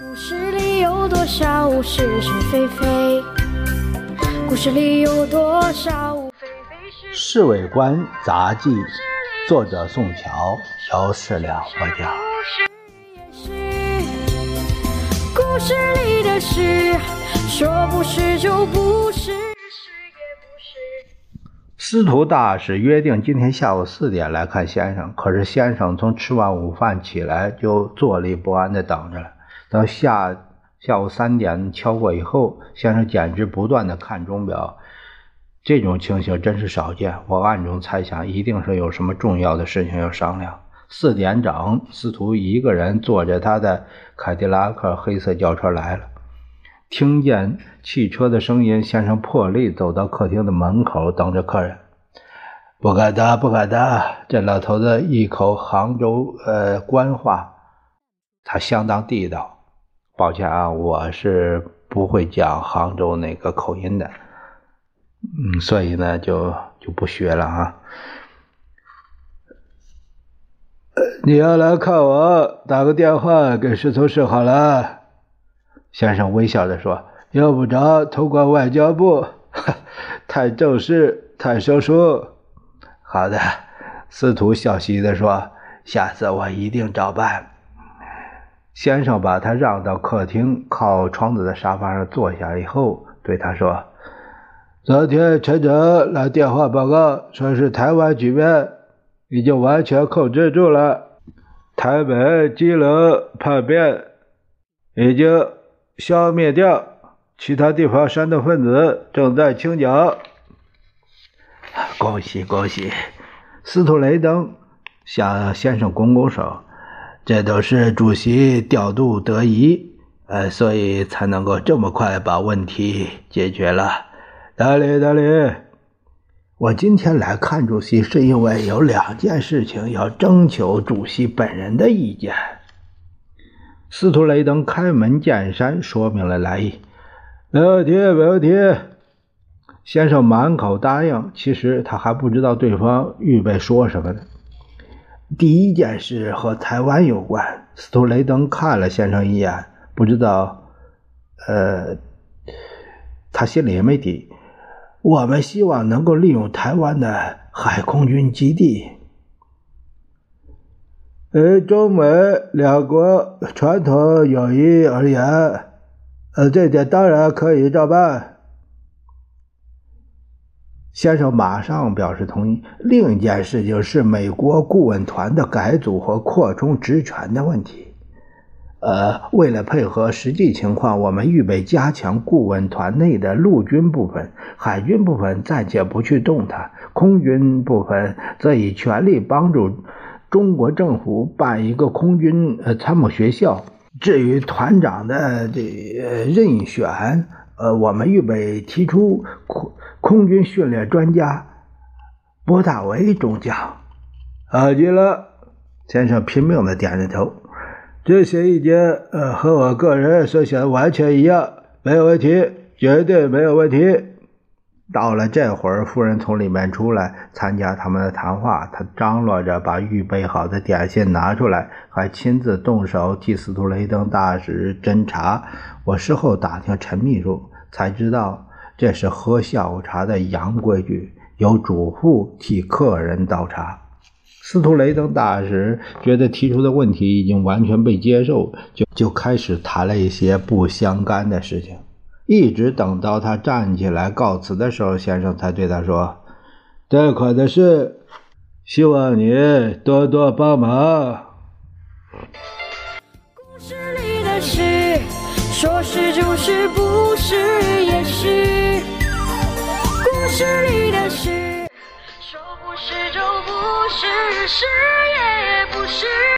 故事里有多少是是非非？故事里有多少非非是《侍卫官杂记》，作者宋乔，由事了播讲。故事，里的事，说不是就不是，是也不是。司徒大使约定今天下午四点来看先生，可是先生从吃完午饭起来就坐立不安地等着了。到下下午三点敲过以后，先生简直不断地看钟表，这种情形真是少见。我暗中猜想，一定是有什么重要的事情要商量。四点整，司徒一个人坐着他的凯迪拉克黑色轿车来了。听见汽车的声音，先生破例走到客厅的门口等着客人。不敢当，不敢当。这老头子一口杭州呃官话，他相当地道。抱歉啊，我是不会讲杭州那个口音的，嗯，所以呢就就不学了啊。你要来看我，打个电话给石头士好了。先生微笑着说：“用不着通过外交部，太正式，太生疏。”好的，司徒笑嘻嘻地说：“下次我一定照办。”先生把他让到客厅靠窗子的沙发上坐下以后，对他说：“昨天陈诚来电话报告，说是台湾局面已经完全控制住了，台北、基隆叛变已经消灭掉，其他地方煽动分子正在清剿。”恭喜恭喜！司徒雷登向先生拱拱手。这都是主席调度得宜，呃，所以才能够这么快把问题解决了。得嘞，得嘞。我今天来看主席，是因为有两件事情要征求主席本人的意见。司徒雷登开门见山说明了来意。没问题，没问题。先生满口答应，其实他还不知道对方预备说什么呢。第一件事和台湾有关。斯图雷登看了先生一眼，不知道，呃，他心里也没底。我们希望能够利用台湾的海空军基地。呃，中美两国传统友谊而言，呃，这点当然可以照办。先生马上表示同意。另一件事情是美国顾问团的改组和扩充职权的问题。呃，为了配合实际情况，我们预备加强顾问团内的陆军部分，海军部分暂且不去动它，空军部分则以全力帮助中国政府办一个空军呃参谋学校。至于团长的这任选，呃，我们预备提出空空军训练专家波大维中将。好极了，先生拼命的点着头。这些意见，呃，和我个人所想完全一样，没有问题，绝对没有问题。到了这会儿，夫人从里面出来参加他们的谈话，她张罗着把预备好的点心拿出来，还亲自动手替司徒雷登大使斟茶。我事后打听陈秘书。才知道这是喝下午茶的洋规矩，由主妇替客人倒茶。司徒雷登大使觉得提出的问题已经完全被接受，就就开始谈了一些不相干的事情。一直等到他站起来告辞的时候，先生才对他说：“贷款的事，希望你多多帮忙。”故事里的事，说是就是，不是也是。是你的事，说不是就不是，是也不是。